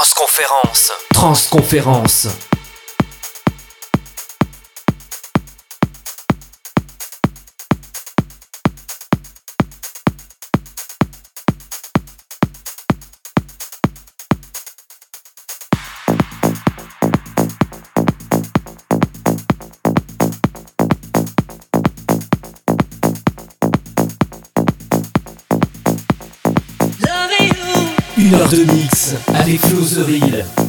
Transconférence. Transconférence. Une heure de mix avec Flo The.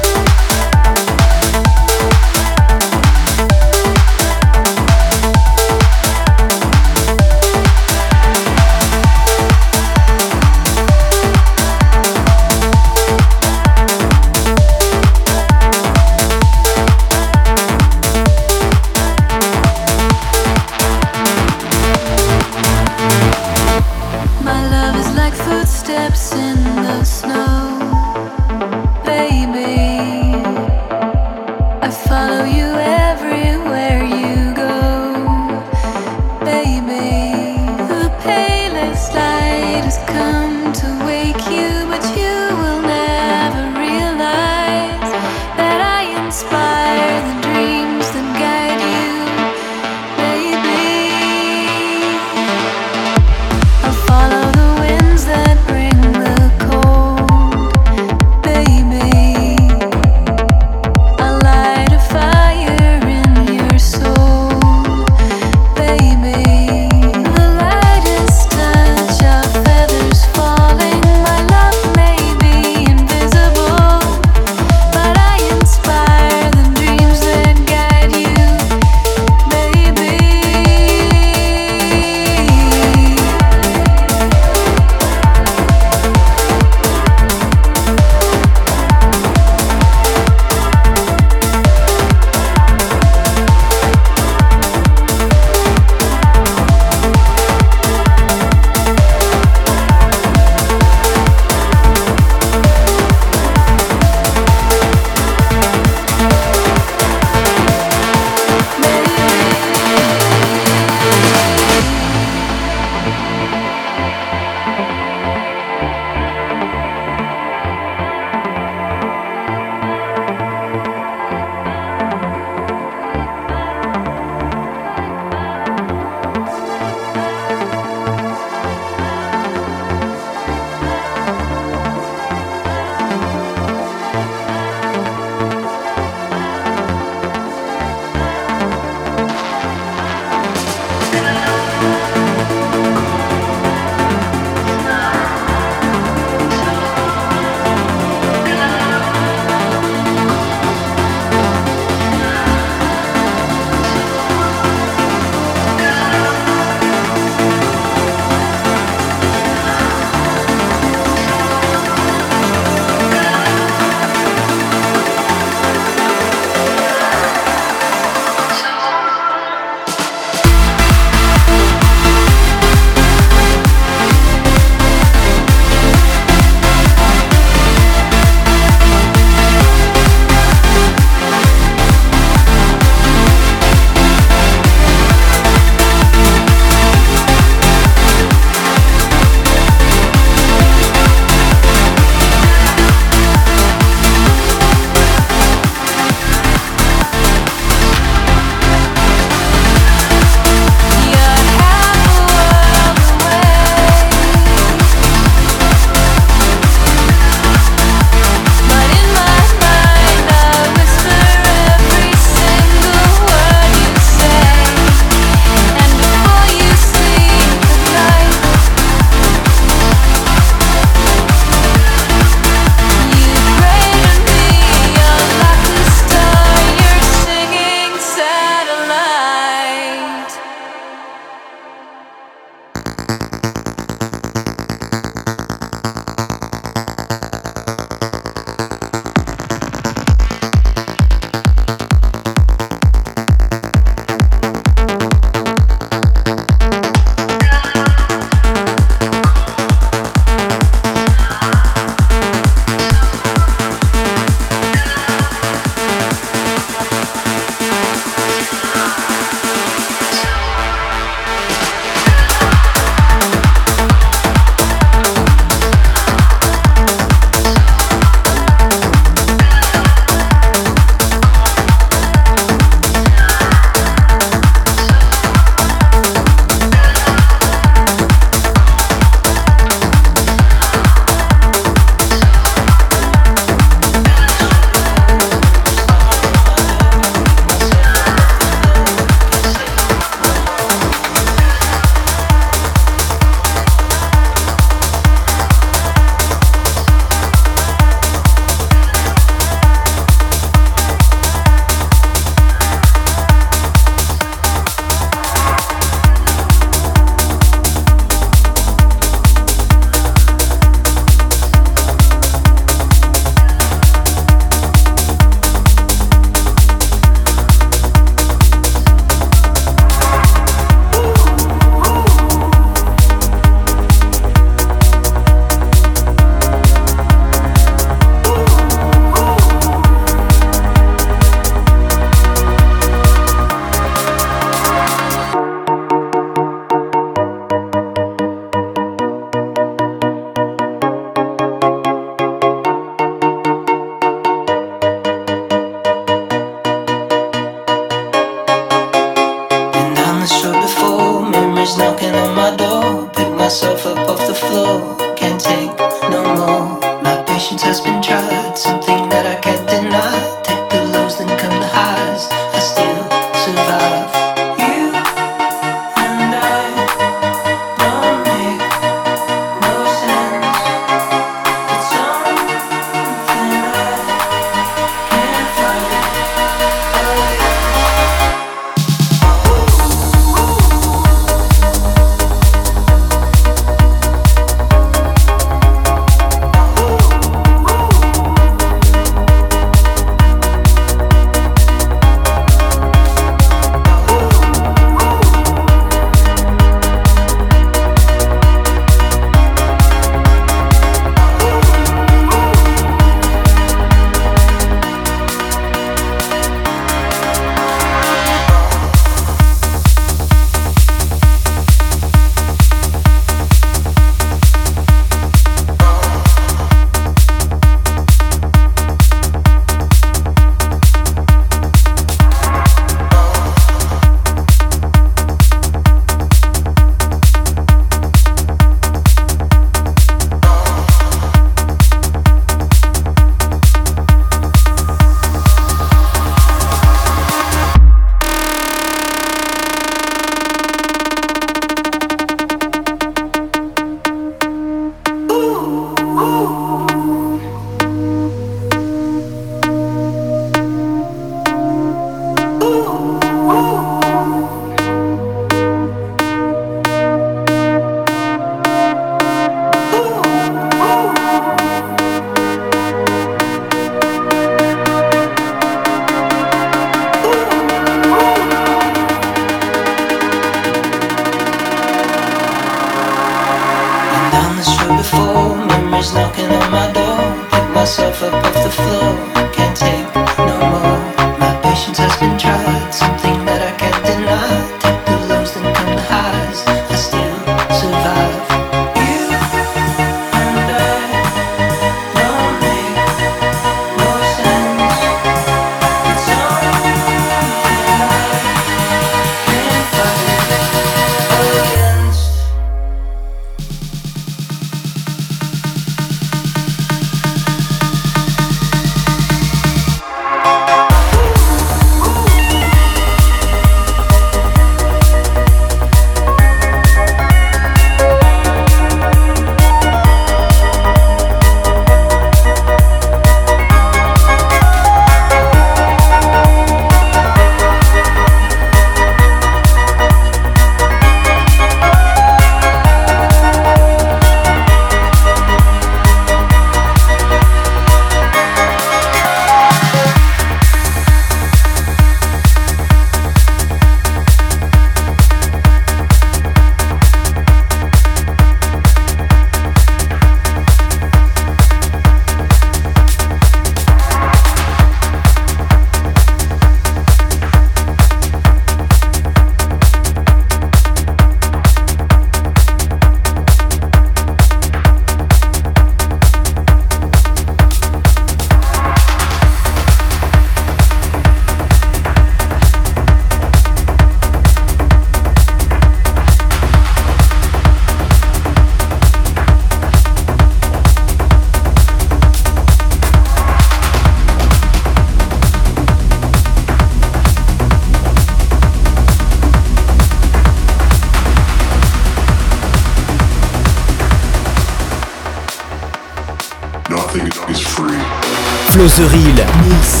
Real Mix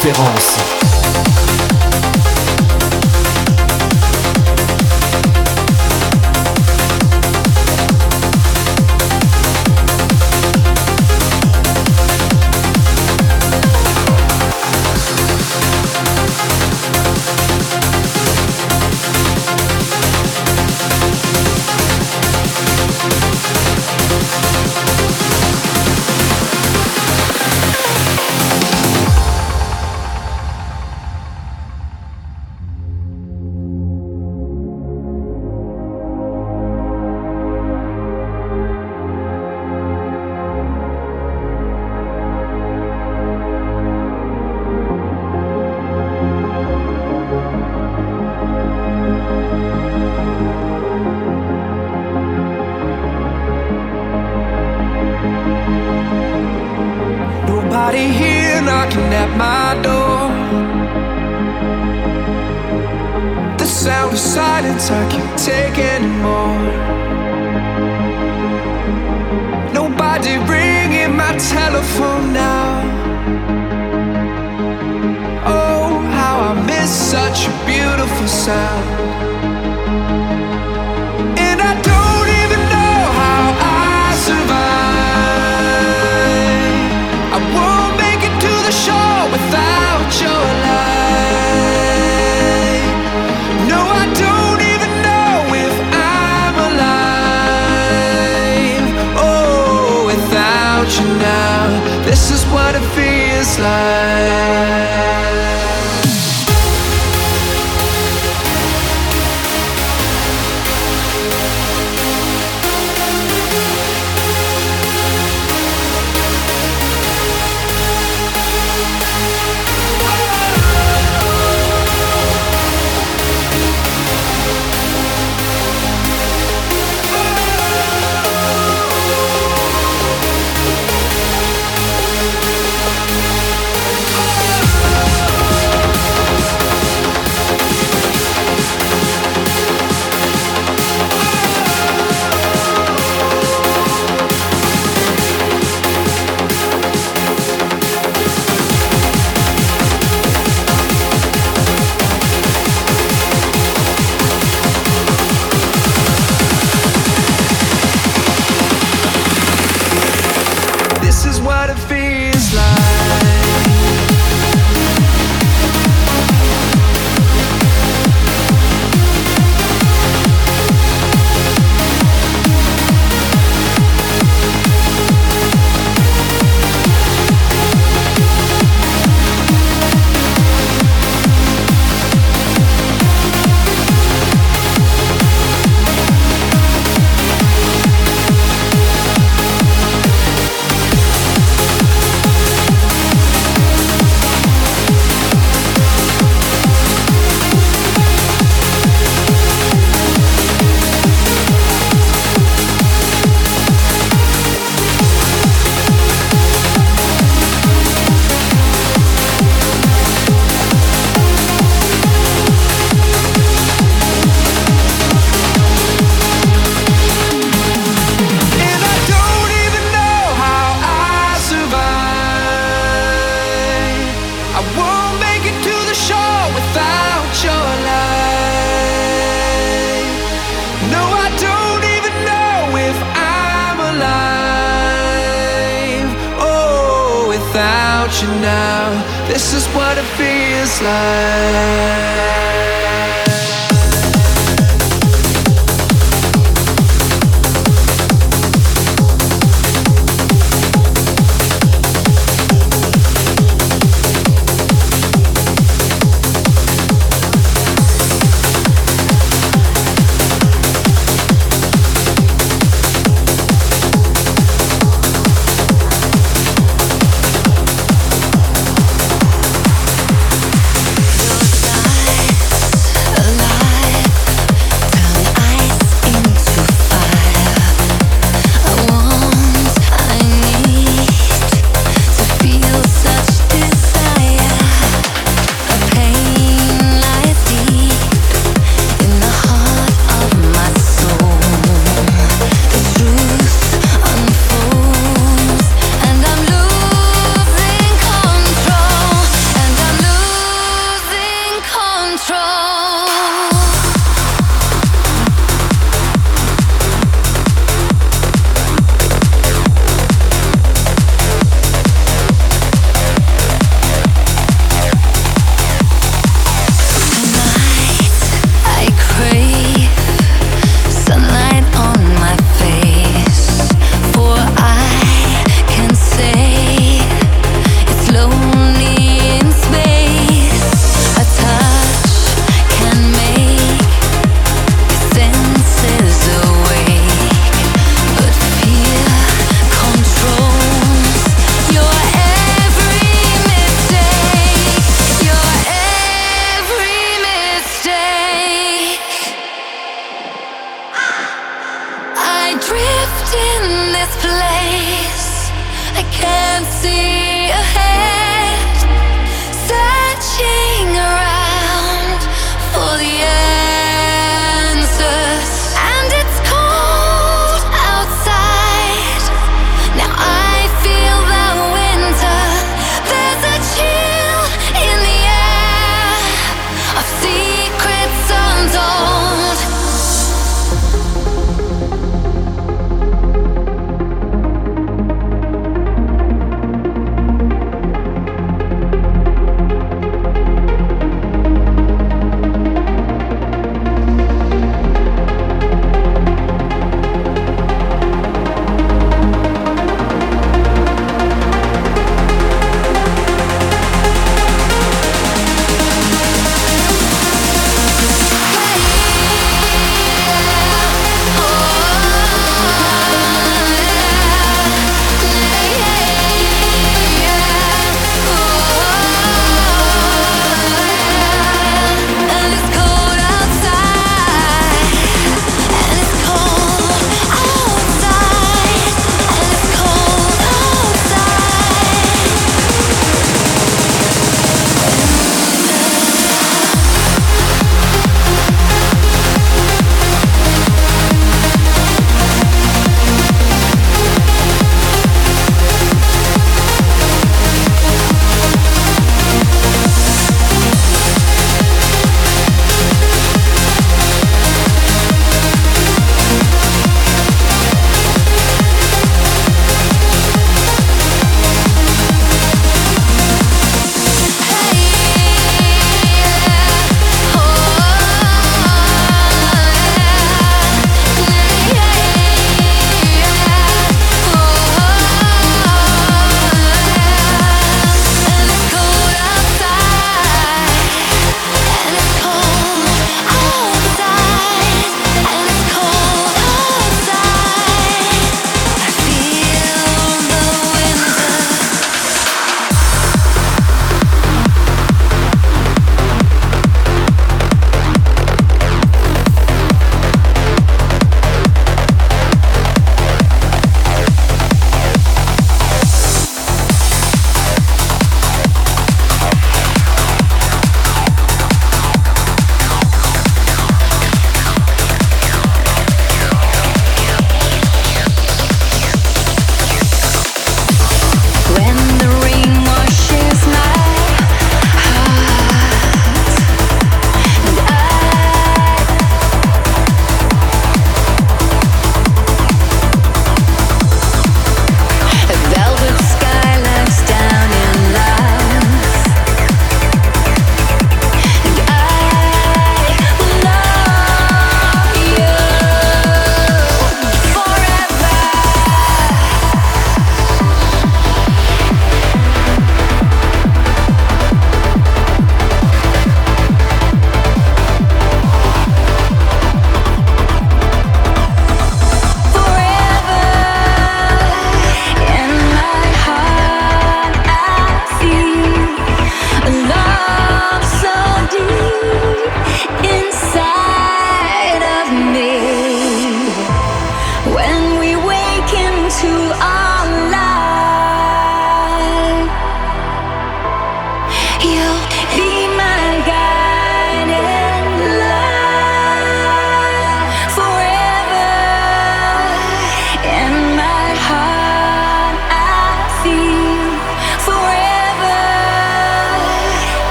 Transconférence.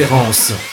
Transconférence.